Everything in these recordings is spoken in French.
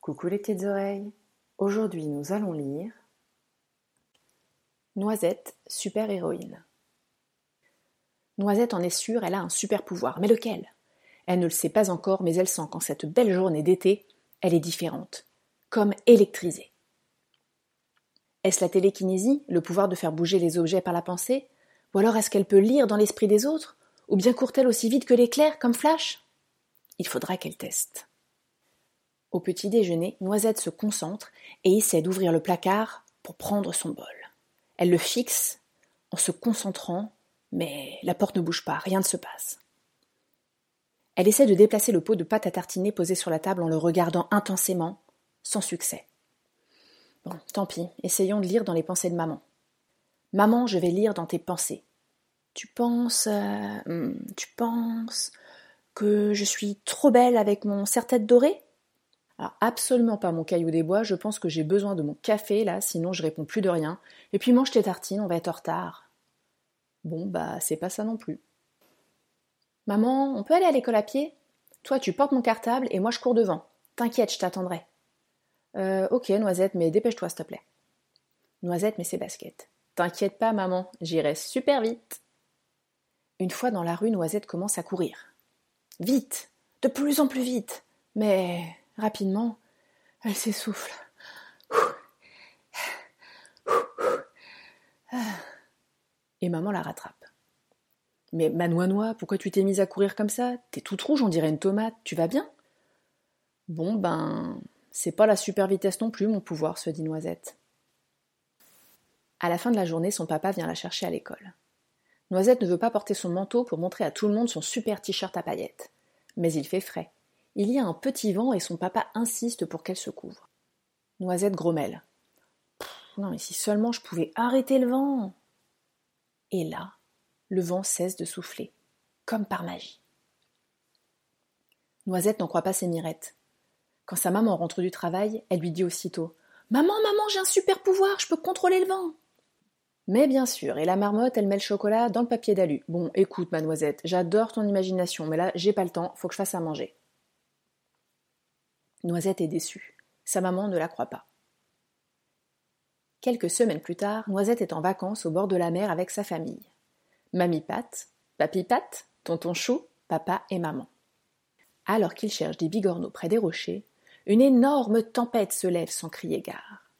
Coucou les petites oreilles. Aujourd'hui, nous allons lire Noisette, super héroïne. Noisette en est sûre, elle a un super pouvoir. Mais lequel Elle ne le sait pas encore, mais elle sent qu'en cette belle journée d'été, elle est différente, comme électrisée. Est-ce la télékinésie, le pouvoir de faire bouger les objets par la pensée? Ou alors est-ce qu'elle peut lire dans l'esprit des autres? Ou bien court-elle aussi vite que l'éclair, comme Flash? Il faudra qu'elle teste. Au petit déjeuner, Noisette se concentre et essaie d'ouvrir le placard pour prendre son bol. Elle le fixe en se concentrant, mais la porte ne bouge pas, rien ne se passe. Elle essaie de déplacer le pot de pâte à tartiner posé sur la table en le regardant intensément, sans succès. Bon, tant pis, essayons de lire dans les pensées de maman. Maman, je vais lire dans tes pensées. Tu penses. Euh, hmm, tu penses que je suis trop belle avec mon serre-tête doré? Alors, absolument pas mon caillou des bois, je pense que j'ai besoin de mon café là, sinon je réponds plus de rien. Et puis mange tes tartines, on va être en retard. Bon, bah, c'est pas ça non plus. Maman, on peut aller à l'école à pied? Toi, tu portes mon cartable et moi je cours devant. T'inquiète, je t'attendrai. Euh, ok, Noisette, mais dépêche-toi, s'il te plaît. Noisette met ses baskets. T'inquiète pas, maman, j'irai super vite. Une fois dans la rue, Noisette commence à courir. Vite, de plus en plus vite. Mais rapidement, elle s'essouffle. Et maman la rattrape. Mais Manoinois, pourquoi tu t'es mise à courir comme ça? T'es toute rouge, on dirait une tomate, tu vas bien? Bon, ben, c'est pas la super vitesse non plus, mon pouvoir, se dit Noisette. À la fin de la journée, son papa vient la chercher à l'école. Noisette ne veut pas porter son manteau pour montrer à tout le monde son super t-shirt à paillettes. Mais il fait frais. Il y a un petit vent et son papa insiste pour qu'elle se couvre. Noisette grommelle. Non, mais si seulement je pouvais arrêter le vent. Et là, le vent cesse de souffler, comme par magie. Noisette n'en croit pas ses mirettes. Quand sa maman rentre du travail, elle lui dit aussitôt Maman, maman, j'ai un super pouvoir, je peux contrôler le vent. Mais bien sûr, et la marmotte, elle met le chocolat dans le papier d'alu. Bon, écoute, ma noisette, j'adore ton imagination, mais là, j'ai pas le temps, faut que je fasse à manger. Noisette est déçue. Sa maman ne la croit pas. Quelques semaines plus tard, Noisette est en vacances au bord de la mer avec sa famille. Mamie Pat, Papy Pat, Tonton Chou, Papa et Maman. Alors qu'ils cherchent des bigorneaux près des rochers, une énorme tempête se lève sans crier gare.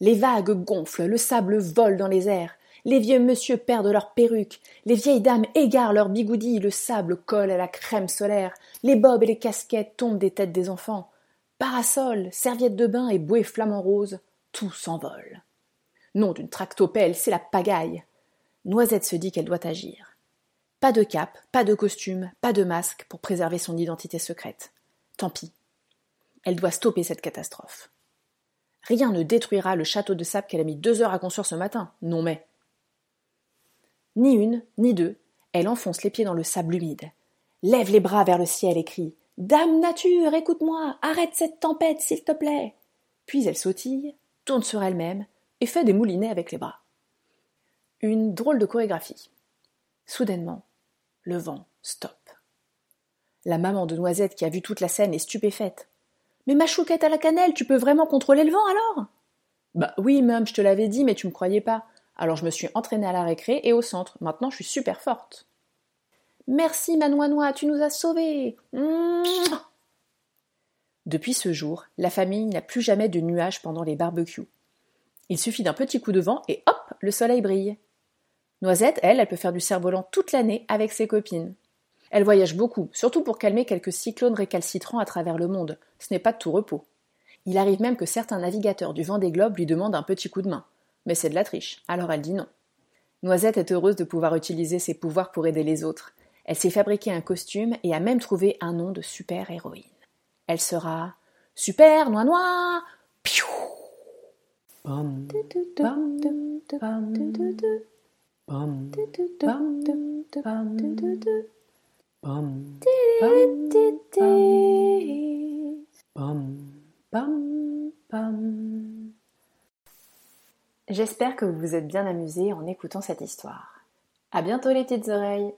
Les vagues gonflent, le sable vole dans les airs, les vieux monsieur perdent leurs perruques, les vieilles dames égarent leurs bigoudis, le sable colle à la crème solaire, les bobs et les casquettes tombent des têtes des enfants. Parasols, serviettes de bain et bouées flamants roses, tout s'envole. Nom d'une tractopelle, c'est la pagaille. Noisette se dit qu'elle doit agir. Pas de cape, pas de costume, pas de masque pour préserver son identité secrète. Tant pis. Elle doit stopper cette catastrophe. Rien ne détruira le château de sable qu'elle a mis deux heures à construire ce matin. Non mais. Ni une, ni deux, elle enfonce les pieds dans le sable humide, lève les bras vers le ciel et crie Dame nature, écoute-moi, arrête cette tempête, s'il te plaît. Puis elle sautille, tourne sur elle-même et fait des moulinets avec les bras. Une drôle de chorégraphie. Soudainement, le vent stoppe. La maman de Noisette qui a vu toute la scène est stupéfaite. Mais ma chouquette à la cannelle, tu peux vraiment contrôler le vent alors? Bah oui, même, je te l'avais dit, mais tu me croyais pas. Alors je me suis entraînée à la récré et au centre. Maintenant, je suis super forte. Merci, Manoinois, tu nous as sauvés. Depuis ce jour, la famille n'a plus jamais de nuages pendant les barbecues. Il suffit d'un petit coup de vent et hop, le soleil brille. Noisette, elle, elle peut faire du cerf-volant toute l'année avec ses copines. Elle voyage beaucoup, surtout pour calmer quelques cyclones récalcitrants à travers le monde. Ce n'est pas de tout repos. Il arrive même que certains navigateurs du vent des globes lui demandent un petit coup de main. Mais c'est de la triche, alors elle dit non. Noisette est heureuse de pouvoir utiliser ses pouvoirs pour aider les autres. Elle s'est fabriqué un costume et a même trouvé un nom de super-héroïne. Elle sera Super Noix Noix Piou J'espère que vous vous êtes bien amusés en écoutant cette histoire. À bientôt les petites oreilles